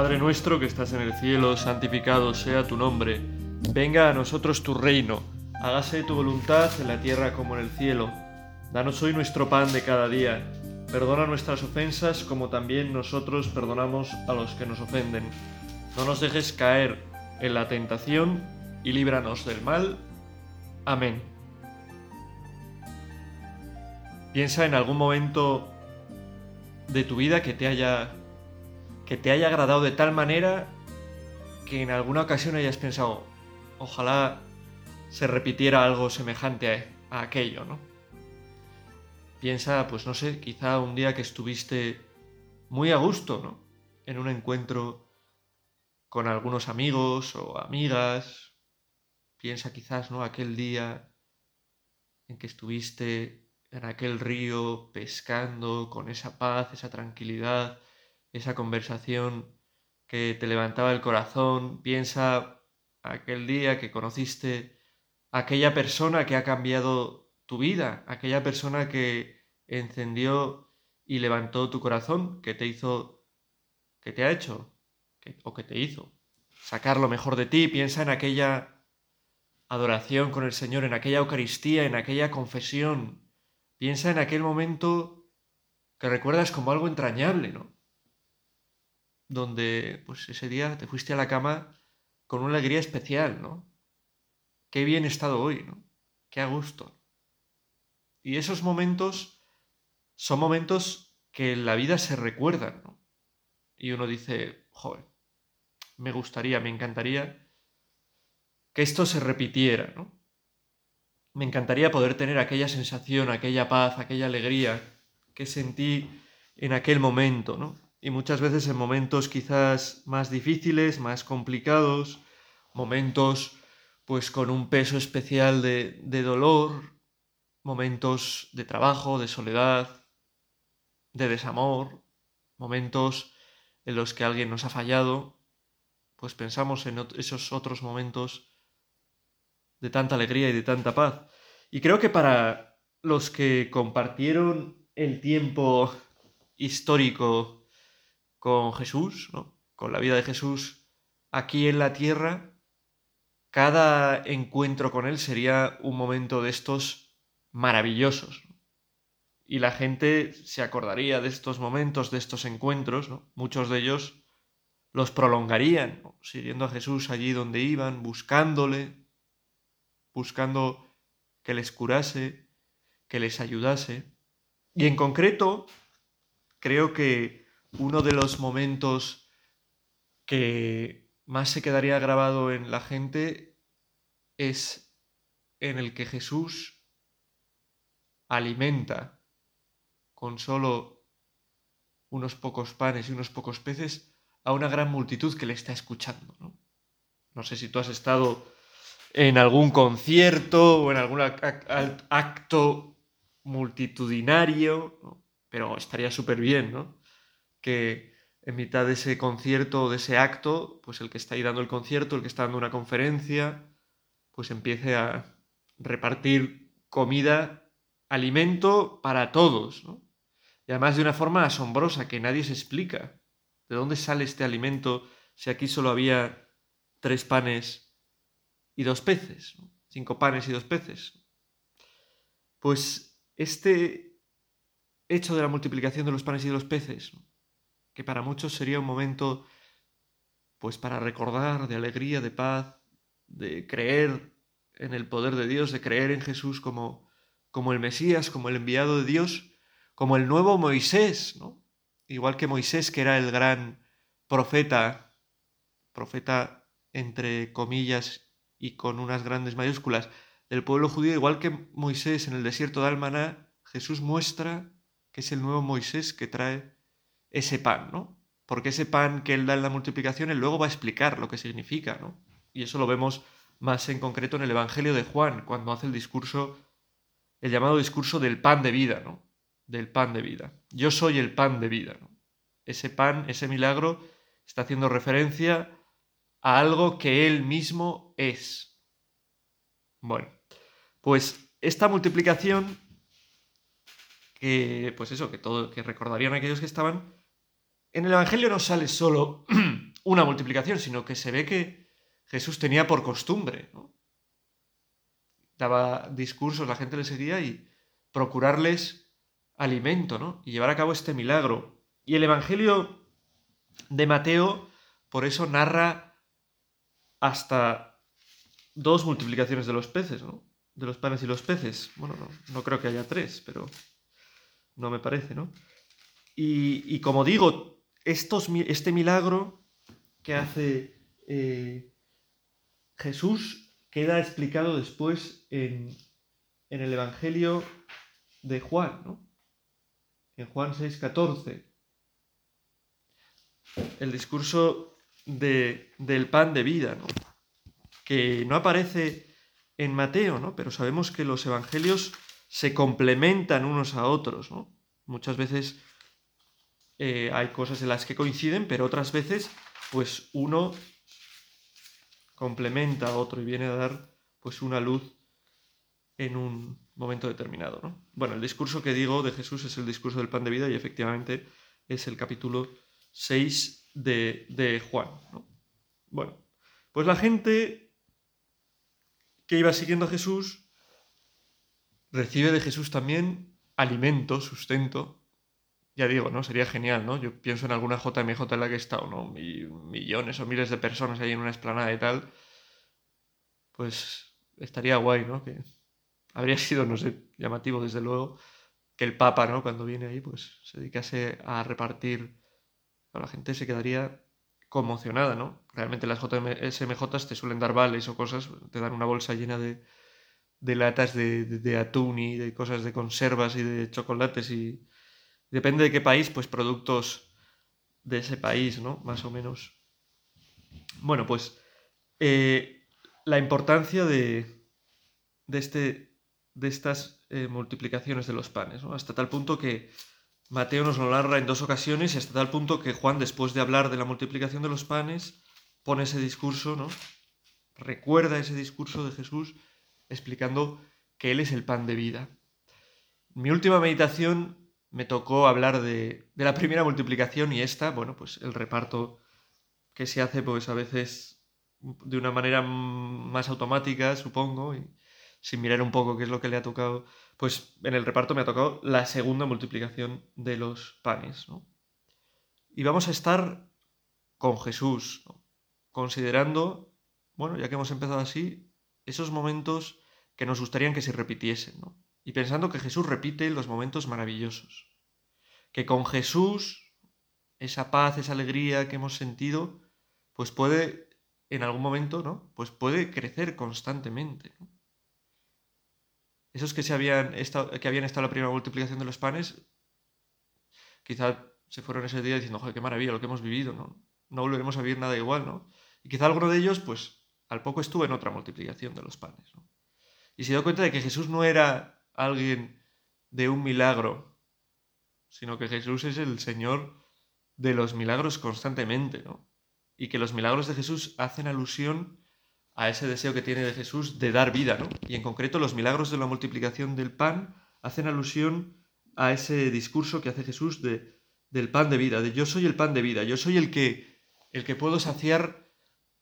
Padre nuestro que estás en el cielo, santificado sea tu nombre. Venga a nosotros tu reino. Hágase tu voluntad en la tierra como en el cielo. Danos hoy nuestro pan de cada día. Perdona nuestras ofensas como también nosotros perdonamos a los que nos ofenden. No nos dejes caer en la tentación y líbranos del mal. Amén. Piensa en algún momento de tu vida que te haya que te haya agradado de tal manera que en alguna ocasión hayas pensado, ojalá se repitiera algo semejante a, aquello, ¿no? Piensa, pues no sé, quizá un día que estuviste muy a gusto, ¿no? En un encuentro con algunos amigos o amigas. Piensa quizás, ¿no? Aquel día en que estuviste en aquel río pescando con esa paz, esa tranquilidad, esa conversación que te levantaba el corazón. Piensa aquel día que conociste aquella persona que ha cambiado tu vida, aquella persona que encendió y levantó tu corazón, que te hizo, que te ha hecho, o que te hizo sacar lo mejor de ti. Piensa en aquella adoración con el Señor, en aquella Eucaristía, en aquella confesión Piensa en aquel momento que recuerdas como algo entrañable, ¿no? Donde, pues ese día te fuiste a la cama con una alegría especial, ¿no? Qué bien he estado hoy, ¿no? Qué a gusto. Y esos momentos son momentos que en la vida se recuerdan, ¿no? Y uno dice, joder, me gustaría, me encantaría que esto se repitiera, ¿no? me encantaría poder tener aquella sensación, aquella paz, aquella alegría que sentí en aquel momento, ¿no? Y muchas veces en momentos quizás más difíciles, más complicados, momentos pues con un peso especial de, de dolor, momentos de trabajo, de soledad, de desamor, momentos en los que alguien nos ha fallado, pues pensamos en esos otros momentos de tanta alegría y de tanta paz. Y creo que para los que compartieron el tiempo histórico con Jesús, con la vida de Jesús aquí en la tierra, cada encuentro con Él sería un momento de estos maravillosos. Y la gente se acordaría de estos momentos, de estos encuentros, muchos de ellos los prolongarían, siguiendo a Jesús allí donde iban, buscándole, buscando que les curase, que les ayudase. Y en concreto, creo que uno de los momentos que más se quedaría grabado en la gente es en el que Jesús alimenta con solo unos pocos panes y unos pocos peces a una gran multitud que le está escuchando. No, no sé si tú has estado en algún concierto o en algún acto multitudinario, pero estaría súper bien, ¿no? Que en mitad de ese concierto o de ese acto, pues el que está ahí dando el concierto, el que está dando una conferencia, pues empiece a repartir comida, alimento para todos, ¿no? Y además de una forma asombrosa que nadie se explica. ¿De dónde sale este alimento si aquí solo había tres panes y dos peces, cinco panes y dos peces. Pues este hecho de la multiplicación de los panes y de los peces, que para muchos sería un momento pues para recordar de alegría, de paz, de creer en el poder de Dios, de creer en Jesús como, como el Mesías, como el enviado de Dios, como el nuevo Moisés, ¿no? Igual que Moisés, que era el gran profeta, profeta entre comillas y con unas grandes mayúsculas del pueblo judío, igual que Moisés en el desierto de Almaná, Jesús muestra que es el nuevo Moisés que trae ese pan, ¿no? Porque ese pan que él da en la multiplicación, él luego va a explicar lo que significa, ¿no? Y eso lo vemos más en concreto en el Evangelio de Juan, cuando hace el discurso, el llamado discurso del pan de vida, ¿no? Del pan de vida. Yo soy el pan de vida. Ese pan, ese milagro, está haciendo referencia a algo que él mismo es. Bueno, pues esta multiplicación que pues eso, que todo que recordarían aquellos que estaban en el evangelio no sale solo una multiplicación, sino que se ve que Jesús tenía por costumbre, ¿no? Daba discursos, la gente le seguía y procurarles alimento, ¿no? Y llevar a cabo este milagro. Y el Evangelio de Mateo, por eso narra hasta dos multiplicaciones de los peces, ¿no? De los panes y los peces. Bueno, no, no creo que haya tres, pero no me parece, ¿no? Y, como digo, este milagro que hace eh, Jesús queda explicado después en, el Evangelio de Juan, ¿no? En Juan 6:14. El discurso de, del pan de vida, ¿no? Que no aparece en Mateo, ¿no? Pero sabemos que los evangelios se complementan unos a otros, ¿no? Muchas veces eh, hay cosas en las que coinciden, pero otras veces, pues uno complementa a otro y viene a dar pues una luz en un momento determinado. ¿no? Bueno, el discurso que digo de Jesús es el discurso del pan de vida y efectivamente es el capítulo 6 de, Juan. Bueno, pues la gente que iba siguiendo a Jesús recibe de Jesús también alimento, sustento, ya digo, ¿no? Sería genial, ¿no? Yo pienso en alguna JMJ en la que he estado, ¿no? millones o miles de personas ahí en una esplanada y tal. Pues estaría guay, ¿no? Que habría sido, no sé, llamativo desde luego, que el Papa, ¿no? Cuando viene ahí, pues se dedicase a repartir. la gente se quedaría conmocionada, ¿no? Realmente las JMJ te suelen dar vales o cosas, te dan una bolsa llena de, de latas de, de atún y de cosas de conservas y de chocolates y Depende de qué país, pues productos de ese país, ¿no? Más o menos. Bueno, pues eh, la importancia de, de, este, de estas eh, multiplicaciones de los panes, ¿no? Hasta tal punto que Mateo nos lo narra en dos ocasiones y hasta tal punto que Juan, después de hablar de la multiplicación de los panes, pone ese discurso, ¿no? Recuerda ese discurso de Jesús explicando que Él es el pan de vida. Mi última meditación me tocó hablar de, la primera multiplicación y esta, bueno, pues el reparto que se hace pues a veces de una manera más automática, supongo, y sin mirar un poco qué es lo que le ha tocado, pues en el reparto me ha tocado la segunda multiplicación de los panes, ¿no? Y vamos a estar con Jesús, considerando, bueno, ya que hemos empezado así, esos momentos que nos gustarían que se repitiesen, ¿no? Y pensando que Jesús repite los momentos maravillosos. Que con Jesús, esa paz, esa alegría que hemos sentido, pues puede, en algún momento, ¿no? Pues puede crecer constantemente. Esos que, se habían estado, que habían estado la primera multiplicación de los panes, quizá se fueron ese día diciendo, joder, qué maravilla lo que hemos vivido, ¿no? No volveremos a vivir nada igual, ¿no? Y quizá alguno de ellos, pues, al poco estuvo en otra multiplicación de los panes, ¿no? Y se dio cuenta de que Jesús no era alguien de un milagro, sino que Jesús es el Señor de los milagros constantemente, ¿no? Y que los milagros de Jesús hacen alusión a ese deseo que tiene de Jesús de dar vida, ¿no? Y en concreto los milagros de la multiplicación del pan hacen alusión a ese discurso que hace Jesús de, del pan de vida, de yo soy el pan de vida, yo soy el que, el que puedo saciar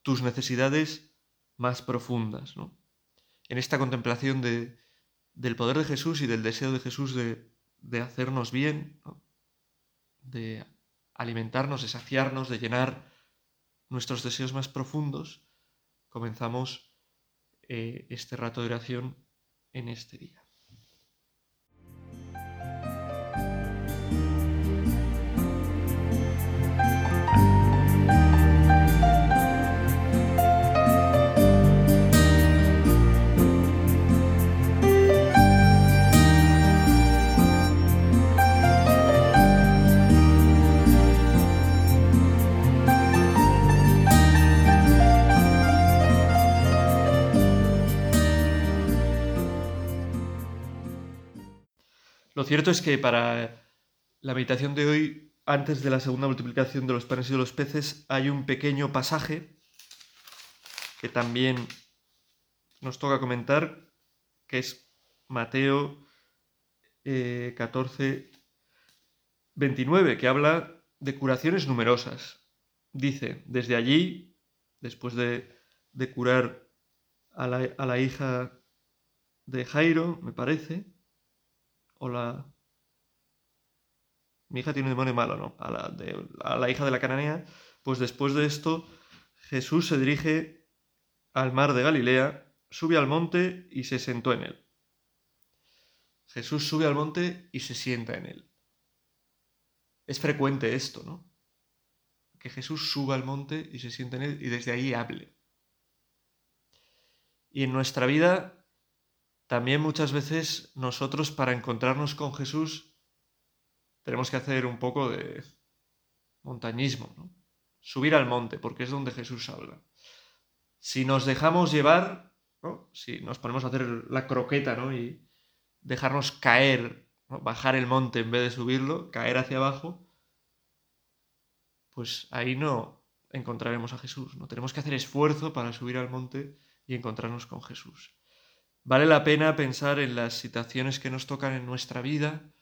tus necesidades más profundas, ¿no? En esta contemplación de, del poder de Jesús y del deseo de Jesús de, hacernos bien, de alimentarnos, de saciarnos, de llenar nuestros deseos más profundos, comenzamos eh, este rato de oración en este día. Lo cierto es que para la meditación de hoy, antes de la segunda multiplicación de los panes y de los peces, hay un pequeño pasaje que también nos toca comentar, que es Mateo 14, eh, 29, que habla de curaciones numerosas, dice, desde allí, después de, curar a la, hija de Jairo, me parece, o la... Mi hija tiene un demonio malo, ¿no? A la, de, a la hija de la cananea, pues después de esto, Jesús se dirige al mar de Galilea, sube al monte y se sentó en él. Jesús sube al monte y se sienta en él. Es frecuente esto, ¿no? Que Jesús suba al monte y se sienta en él y desde ahí hable. Y en nuestra vida, también muchas veces nosotros para encontrarnos con Jesús tenemos que hacer un poco de montañismo, ¿no? Subir al monte, porque es donde Jesús habla. Si nos dejamos llevar, si nos ponemos a hacer la croqueta ¿no? y dejarnos caer, bajar el monte en vez de subirlo, caer hacia abajo, pues ahí no encontraremos a Jesús. No tenemos que hacer esfuerzo para subir al monte y encontrarnos con Jesús. Vale la pena pensar en las situaciones que nos tocan en nuestra vida,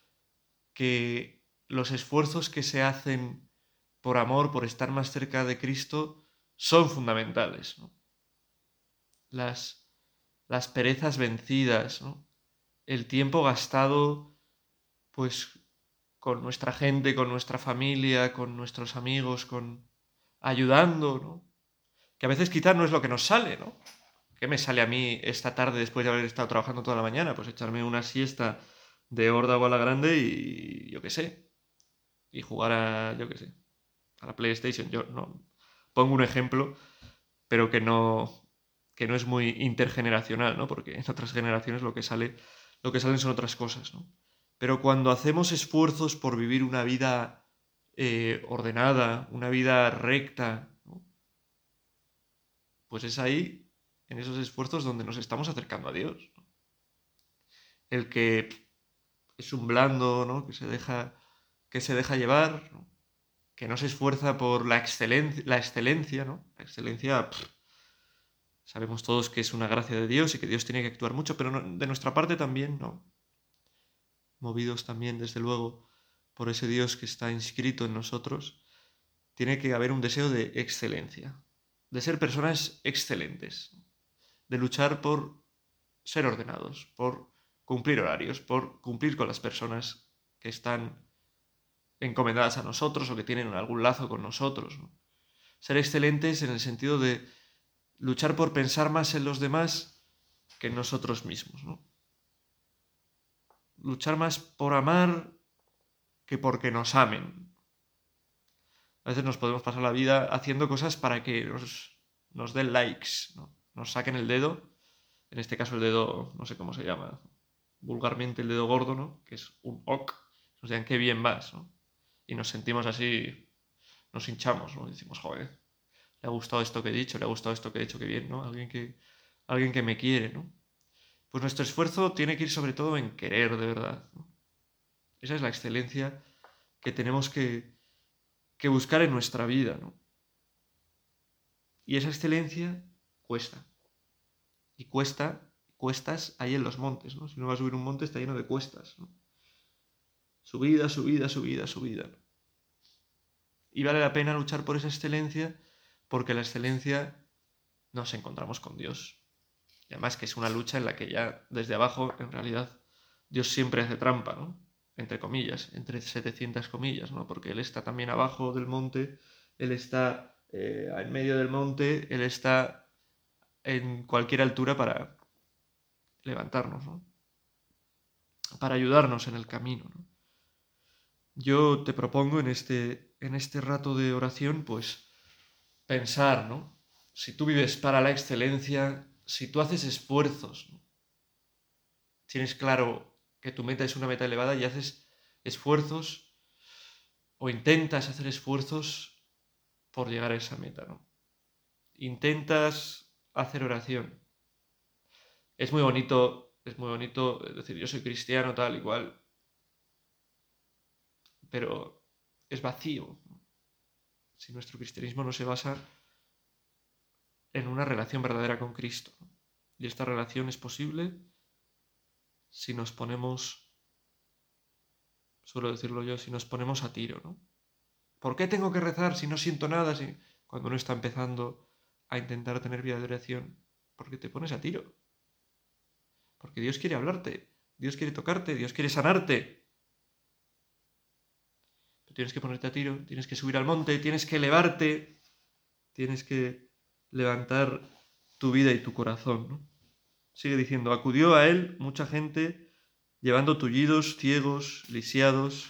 que los esfuerzos que se hacen por amor, por estar más cerca de Cristo, son fundamentales. Las, las perezas vencidas, el tiempo gastado pues con nuestra gente, con nuestra familia, con nuestros amigos, con ayudando, ¿no? Que a veces quizás no es lo que nos sale, ¿no? ¿Qué me sale a mí esta tarde después de haber estado trabajando toda la mañana? Pues echarme una siesta de horda o a la grande y yo qué sé. Y jugar a, yo qué sé, a la PlayStation. Yo no pongo un ejemplo, pero que no que no es muy intergeneracional, ¿no? Porque en otras generaciones lo que sale lo que salen son otras cosas, ¿no? Pero cuando hacemos esfuerzos por vivir una vida eh, ordenada, una vida recta, ¿no? pues es ahí en esos esfuerzos donde nos estamos acercando a Dios. El que es un blando, ¿no? que, se deja, que se deja llevar, que no se esfuerza por la excelencia, la excelencia, ¿no? La excelencia, sabemos todos que es una gracia de Dios y que Dios tiene que actuar mucho, pero de nuestra parte también, ¿no? Movidos también, desde luego, por ese Dios que está inscrito en nosotros, tiene que haber un deseo de excelencia, de ser personas excelentes de luchar por ser ordenados, por cumplir horarios, por cumplir con las personas que están encomendadas a nosotros o que tienen algún lazo con nosotros. Ser excelentes en el sentido de luchar por pensar más en los demás que en nosotros mismos. Luchar más por amar que porque nos amen. A veces nos podemos pasar la vida haciendo cosas para que nos, nos den likes, ¿no? Nos saquen el dedo, en este caso el dedo, no sé cómo se llama, vulgarmente el dedo gordo, ¿no? Que es un ok, nos digan qué bien vas, ¿no? Y nos sentimos así, nos hinchamos, ¿no? Decimos, joder, le ha gustado esto que he dicho, le ha gustado esto que he dicho, qué bien, ¿no? Alguien que, alguien que me quiere, ¿no? Pues nuestro esfuerzo tiene que ir sobre todo en querer de verdad. Esa es la excelencia que tenemos que, que buscar en nuestra vida, ¿no? Y esa excelencia cuesta. Y cuesta, cuestas hay en los montes, ¿no? Si uno va a subir un monte está lleno de cuestas, ¿no? Subida, subida, subida, subida. Y vale la pena luchar por esa excelencia porque la excelencia nos encontramos con Dios. Y además que es una lucha en la que ya desde abajo, en realidad, Dios siempre hace trampa, ¿no? Entre comillas, entre 700 comillas, ¿no? Porque Él está también abajo del monte, Él está eh, en medio del monte, Él está en cualquier altura para levantarnos, ¿no? para ayudarnos en el camino. ¿no? Yo te propongo en este, en este rato de oración, pues, pensar, ¿no? Si tú vives para la excelencia, si tú haces esfuerzos, ¿no? tienes claro que tu meta es una meta elevada y haces esfuerzos o intentas hacer esfuerzos por llegar a esa meta, ¿no? Intentas hacer oración. Es muy bonito, es muy bonito decir, yo soy cristiano, tal, igual, pero es vacío. Si nuestro cristianismo no se basa en una relación verdadera con Cristo. Y esta relación es posible si nos ponemos, suelo decirlo yo, si nos ponemos a tiro, ¿no? ¿Por qué tengo que rezar si no siento nada? Si... Cuando uno está empezando a intentar tener vida de oración, porque te pones a tiro. Porque Dios quiere hablarte, Dios quiere tocarte, Dios quiere sanarte. tienes que ponerte a tiro, tienes que subir al monte, tienes que elevarte, tienes que levantar tu vida y tu corazón. Sigue diciendo, acudió a él mucha gente llevando tullidos, ciegos, lisiados,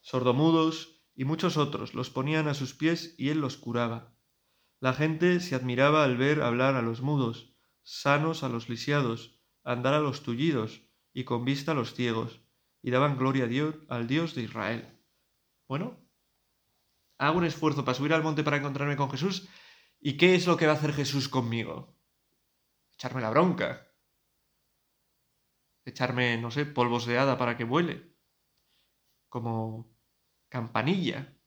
sordomudos y muchos otros. Los ponían a sus pies y él los curaba. La gente se admiraba al ver hablar a los mudos, sanos a los lisiados, andar a los tullidos y con vista a los ciegos, y daban gloria a Dios, al Dios de Israel. Bueno, hago un esfuerzo para subir al monte para encontrarme con Jesús, ¿y qué es lo que va a hacer Jesús conmigo? Echarme la bronca. Echarme, no sé, polvos de hada para que vuele. Como campanilla.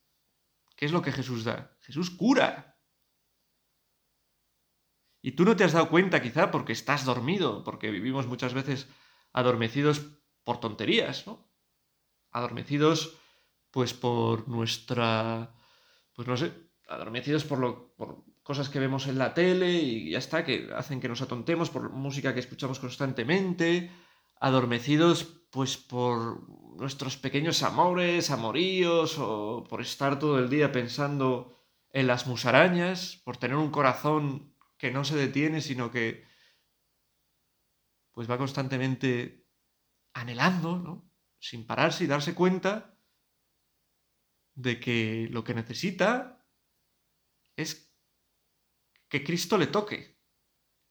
¿Qué es lo que Jesús da? Jesús cura. Y tú no te has dado cuenta quizá porque estás dormido, porque vivimos muchas veces adormecidos por tonterías, ¿no? Adormecidos pues por nuestra, pues no sé, adormecidos por, lo, por cosas que vemos en la tele y ya está, que hacen que nos atontemos, por música que escuchamos constantemente, adormecidos pues por nuestros pequeños amores, amoríos, o por estar todo el día pensando en las musarañas, por tener un corazón que no se detiene, sino que pues va constantemente anhelando, ¿no? Sin pararse y darse cuenta de que lo que necesita es que Cristo le toque.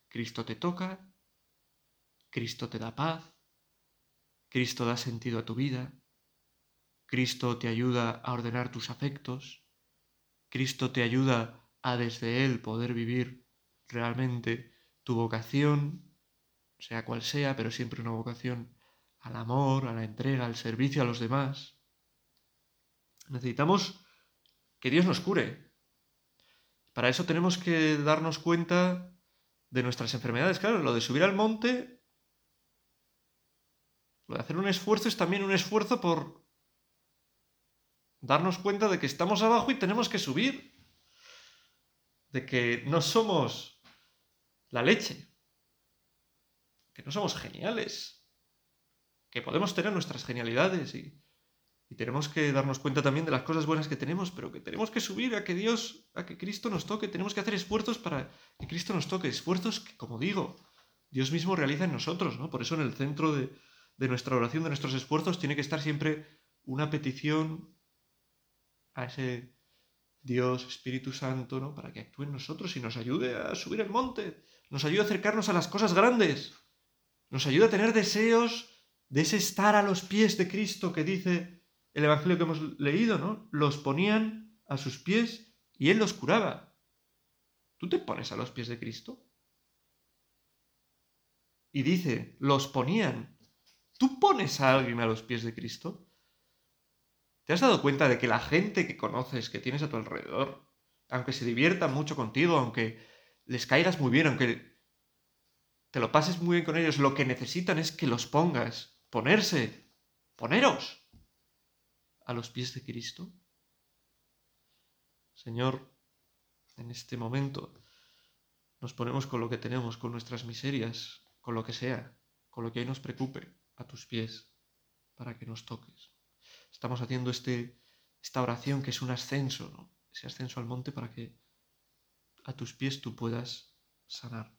Cristo te toca, Cristo te da paz, Cristo da sentido a tu vida, Cristo te ayuda a ordenar tus afectos, Cristo te ayuda a desde Él poder vivir realmente tu vocación, sea cual sea, pero siempre una vocación al amor, a la entrega, al servicio a los demás. Necesitamos que Dios nos cure. Para eso tenemos que darnos cuenta de nuestras enfermedades. Claro, lo de subir al monte lo de hacer un esfuerzo es también un esfuerzo por darnos cuenta de que estamos abajo y tenemos que subir. De que no somos la leche. Que no somos geniales. Que podemos tener nuestras genialidades y, tenemos que darnos cuenta también de las cosas buenas que tenemos, pero que tenemos que subir a que Dios, a que Cristo nos toque. Tenemos que hacer esfuerzos para que Cristo nos toque. Esfuerzos que, como digo, Dios mismo realiza en nosotros, ¿no? Por eso en el centro de, de nuestra oración, de nuestros esfuerzos, tiene que estar siempre una petición a ese Dios, Espíritu Santo, ¿no? Para que actúe en nosotros y nos ayude a subir el monte, nos ayude a acercarnos a las cosas grandes, nos ayude a tener deseos de ese estar a los pies de Cristo que dice el Evangelio que hemos leído, ¿no? Los ponían a sus pies y Él los curaba. ¿Tú te pones a los pies de Cristo? Y dice, los ponían ¿Tú pones a alguien a los pies de Cristo? ¿Te has dado cuenta de que la gente que conoces, que tienes a tu alrededor, aunque se diviertan mucho contigo, aunque les caigas muy bien, aunque te lo pases muy bien con ellos, lo que necesitan es que los pongas, ponerse, poneros a los pies de Cristo? Señor, en este momento nos ponemos con lo que tenemos, con nuestras miserias, con lo que sea, con lo que hoy nos preocupe a tus pies para que nos toques. Estamos haciendo este, esta oración que es un ascenso, ¿no? ese ascenso al monte para que a tus pies tú puedas sanar.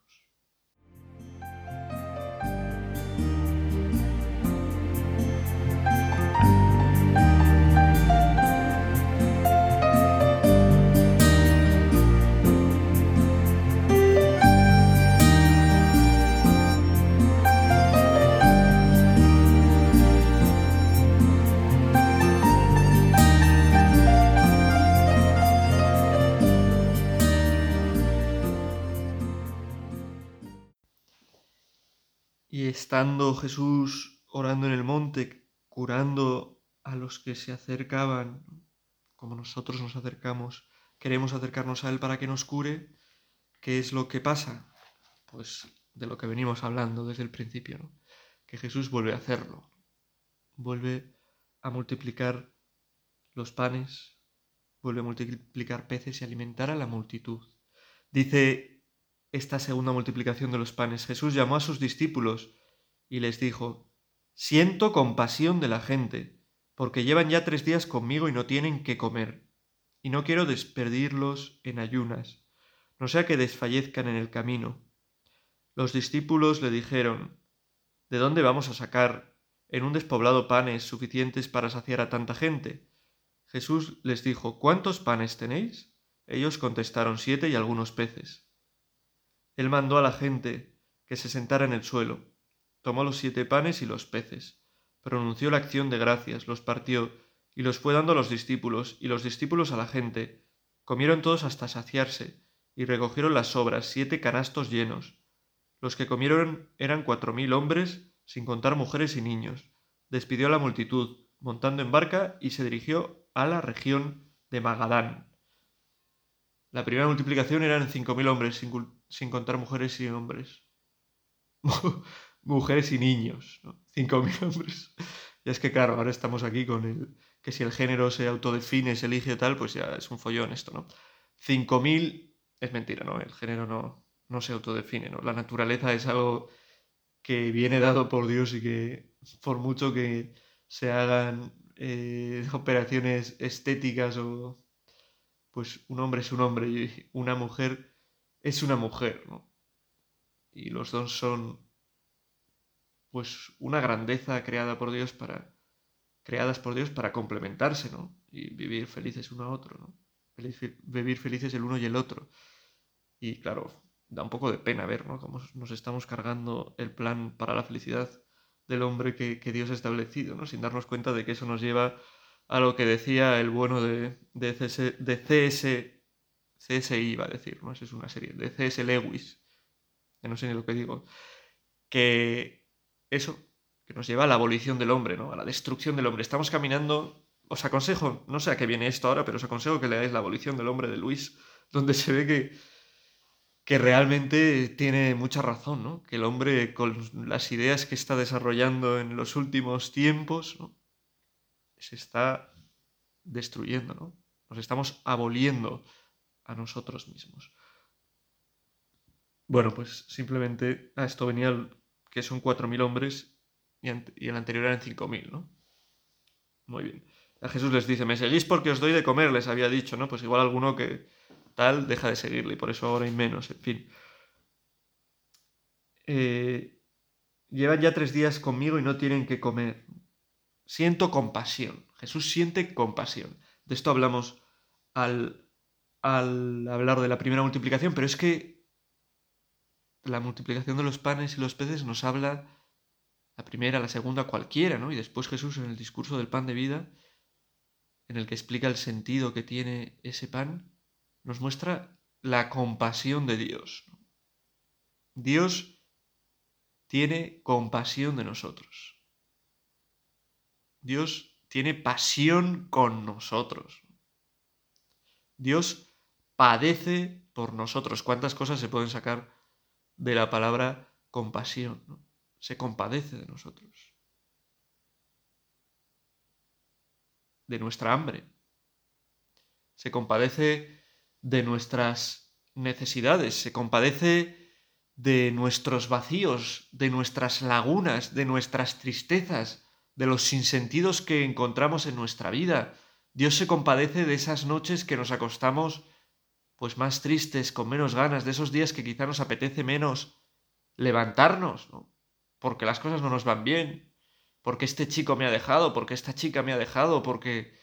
Estando Jesús orando en el monte, curando a los que se acercaban, como nosotros nos acercamos, queremos acercarnos a Él para que nos cure, ¿qué es lo que pasa? Pues de lo que venimos hablando desde el principio, que Jesús vuelve a hacerlo, vuelve a multiplicar los panes, vuelve a multiplicar peces y alimentar a la multitud. Dice esta segunda multiplicación de los panes, Jesús llamó a sus discípulos y les dijo, Siento compasión de la gente, porque llevan ya tres días conmigo y no tienen qué comer, y no quiero despedirlos en ayunas, no sea que desfallezcan en el camino. Los discípulos le dijeron, ¿De dónde vamos a sacar en un despoblado panes suficientes para saciar a tanta gente? Jesús les dijo, ¿Cuántos panes tenéis? Ellos contestaron siete y algunos peces. Él mandó a la gente que se sentara en el suelo, tomó los siete panes y los peces, pronunció la acción de gracias, los partió y los fue dando a los discípulos, y los discípulos a la gente. Comieron todos hasta saciarse, y recogieron las sobras, siete canastos llenos. Los que comieron eran cuatro mil hombres, sin contar mujeres y niños. Despidió a la multitud, montando en barca, y se dirigió a la región de Magadán. La primera multiplicación eran cinco mil hombres, sin, contar mujeres y hombres. mujeres y niños, ¿no? Cinco mil hombres. Y es que, claro, ahora estamos aquí con el que si el género se autodefine, se elige tal, pues ya es un follón esto, ¿no? Cinco mil es mentira, ¿no? El género no, no se autodefine, ¿no? La naturaleza es algo que viene dado por Dios y que por mucho que se hagan eh, operaciones estéticas o pues un hombre es un hombre y una mujer es una mujer, ¿no? Y los dos son pues una grandeza creada por Dios para creadas por Dios para complementarse, ¿no? Y vivir felices uno a otro, ¿no? vivir felices el uno y el otro. Y claro, da un poco de pena ver, ¿no? Cómo nos estamos cargando el plan para la felicidad del hombre que, Dios ha establecido, ¿no? Sin darnos cuenta de que eso nos lleva a lo que decía el bueno de, de, CS, de CS, CSI, iba a decir, ¿no? Es una serie, de CS Lewis, que no sé ni lo que digo, que eso, que nos lleva a la abolición del hombre, ¿no? A la destrucción del hombre. Estamos caminando, os aconsejo, no sé a qué viene esto ahora, pero os aconsejo que leáis La abolición del hombre de Luis, donde se ve que que realmente tiene mucha razón, ¿no? Que el hombre, con las ideas que está desarrollando en los últimos tiempos, ¿no? se está destruyendo, ¿no? Nos estamos aboliendo a nosotros mismos. Bueno, pues simplemente a esto venía que son 4.000 hombres y, el anterior eran 5.000, ¿no? Muy bien. A Jesús les dice, me seguís porque os doy de comer, les había dicho, ¿no? Pues igual alguno que, tal, deja de seguirle y por eso ahora hay menos, en fin. Eh, llevan ya tres días conmigo y no tienen que comer. Siento compasión. Jesús siente compasión. De esto hablamos al, al hablar de la primera multiplicación, pero es que la multiplicación de los panes y los peces nos habla la primera, la segunda, cualquiera, ¿no? Y después Jesús en el discurso del pan de vida, en el que explica el sentido que tiene ese pan, nos muestra la compasión de Dios. Dios tiene compasión de nosotros. Dios tiene pasión con nosotros. Dios padece por nosotros. ¿Cuántas cosas se pueden sacar de la palabra compasión? Se compadece de nosotros. De nuestra hambre. Se compadece de nuestras necesidades, se compadece de nuestros vacíos, de nuestras lagunas, de nuestras tristezas, de los sinsentidos que encontramos en nuestra vida. Dios se compadece de esas noches que nos acostamos pues más tristes, con menos ganas, de esos días que quizá nos apetece menos levantarnos, ¿no? porque las cosas no nos van bien, porque este chico me ha dejado, porque esta chica me ha dejado, porque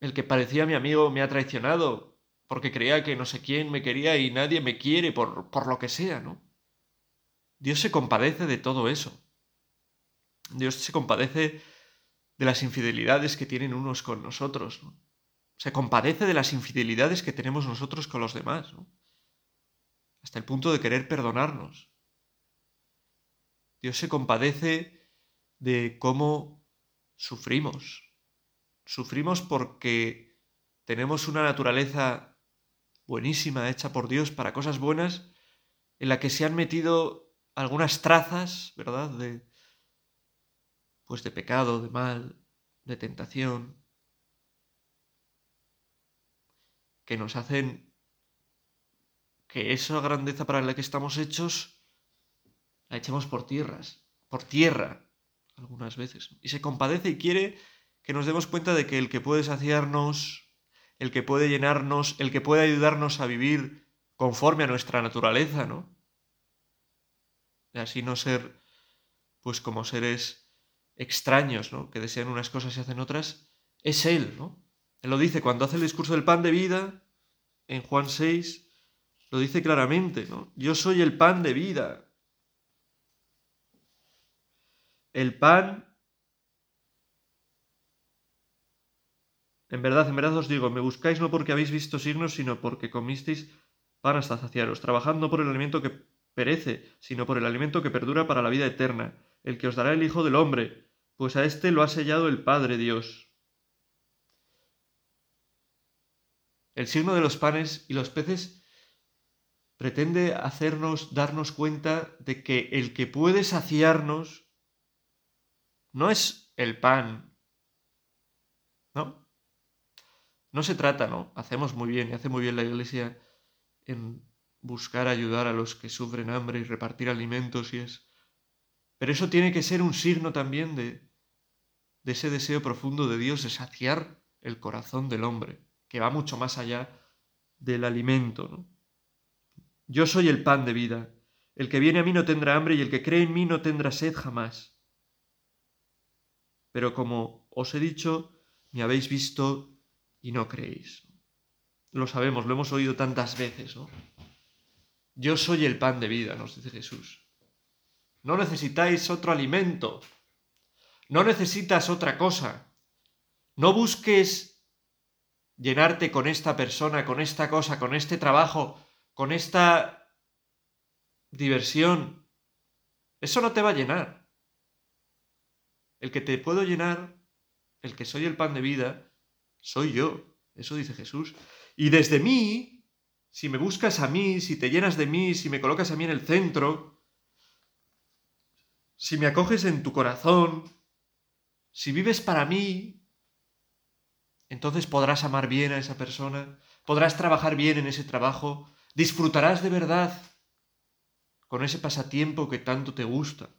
el que parecía mi amigo me ha traicionado, porque creía que no sé quién me quería y nadie me quiere por, por lo que sea, ¿no? Dios se compadece de todo eso. Dios se compadece de las infidelidades que tienen unos con nosotros, ¿no? Se compadece de las infidelidades que tenemos nosotros con los demás. Hasta el punto de querer perdonarnos. Dios se compadece de cómo sufrimos. Sufrimos porque tenemos una naturaleza buenísima, hecha por Dios para cosas buenas, en la que se han metido algunas trazas, ¿verdad? De, pues de pecado, de mal, de tentación. Que nos hacen que esa grandeza para la que estamos hechos la echemos por tierras, por tierra, algunas veces. Y se compadece y quiere que nos demos cuenta de que el que puede saciarnos, el que puede llenarnos, el que puede ayudarnos a vivir conforme a nuestra naturaleza, ¿no? De así no ser, pues como seres extraños, ¿no? Que desean unas cosas y hacen otras, es Él, ¿no? Él lo dice cuando hace el discurso del pan de vida, en Juan 6, lo dice claramente, ¿no? Yo soy el pan de vida. El pan En verdad, en verdad os digo, me buscáis no porque habéis visto signos, sino porque comisteis pan hasta saciaros, trabajando por el alimento que perece, sino por el alimento que perdura para la vida eterna, el que os dará el Hijo del Hombre, pues a éste lo ha sellado el Padre Dios. El signo de los panes y los peces pretende hacernos darnos cuenta de que el que puede saciarnos no es el pan, ¿no? No se trata, ¿no? Hacemos muy bien y hace muy bien la Iglesia en buscar ayudar a los que sufren hambre y repartir alimentos y es... Pero eso tiene que ser un signo también de, de ese deseo profundo de Dios de saciar el corazón del hombre, que va mucho más allá del alimento. Yo soy el pan de vida. El que viene a mí no tendrá hambre y el que cree en mí no tendrá sed jamás. Pero como os he dicho, me habéis visto y no creéis. Lo sabemos, lo hemos oído tantas veces. Yo soy el pan de vida, nos dice Jesús. No necesitáis otro alimento. No necesitas otra cosa. No busques llenarte con esta persona, con esta cosa, con este trabajo, con esta diversión. Eso no te va a llenar. El que te puedo llenar, el que soy el pan de vida, soy yo. Eso dice Jesús. Y desde mí, si me buscas a mí, si te llenas de mí, si me colocas a mí en el centro, si me acoges en tu corazón, si vives para mí, entonces podrás amar bien a esa persona, podrás trabajar bien en ese trabajo, disfrutarás de verdad con ese pasatiempo que tanto te gusta.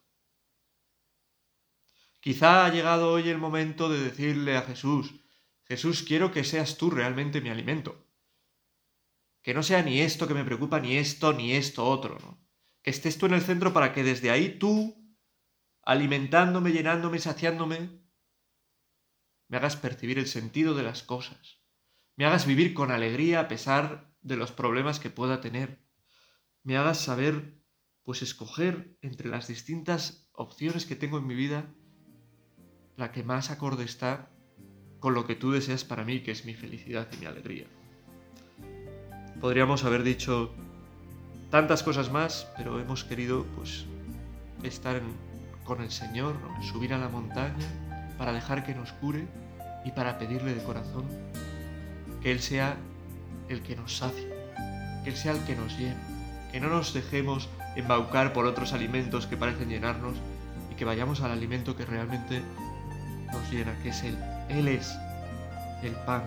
Quizá ha llegado hoy el momento de decirle a Jesús, Jesús, quiero que seas tú realmente mi alimento. Que no sea ni esto que me preocupa, ni esto, ni esto otro, ¿no? Que estés tú en el centro para que desde ahí tú, alimentándome, llenándome, saciándome, me hagas percibir el sentido de las cosas. Me hagas vivir con alegría a pesar de los problemas que pueda tener. Me hagas saber, pues, escoger entre las distintas opciones que tengo en mi vida la que más acorde está con lo que tú deseas para mí, que es mi felicidad y mi alegría. Podríamos haber dicho tantas cosas más, pero hemos querido pues estar con el Señor, subir a la montaña para dejar que nos cure y para pedirle de corazón que Él sea el que nos sacie, que Él sea el que nos llene, que no nos dejemos embaucar por otros alimentos que parecen llenarnos y que vayamos al alimento que realmente nos llena, que es Él. Él es el pan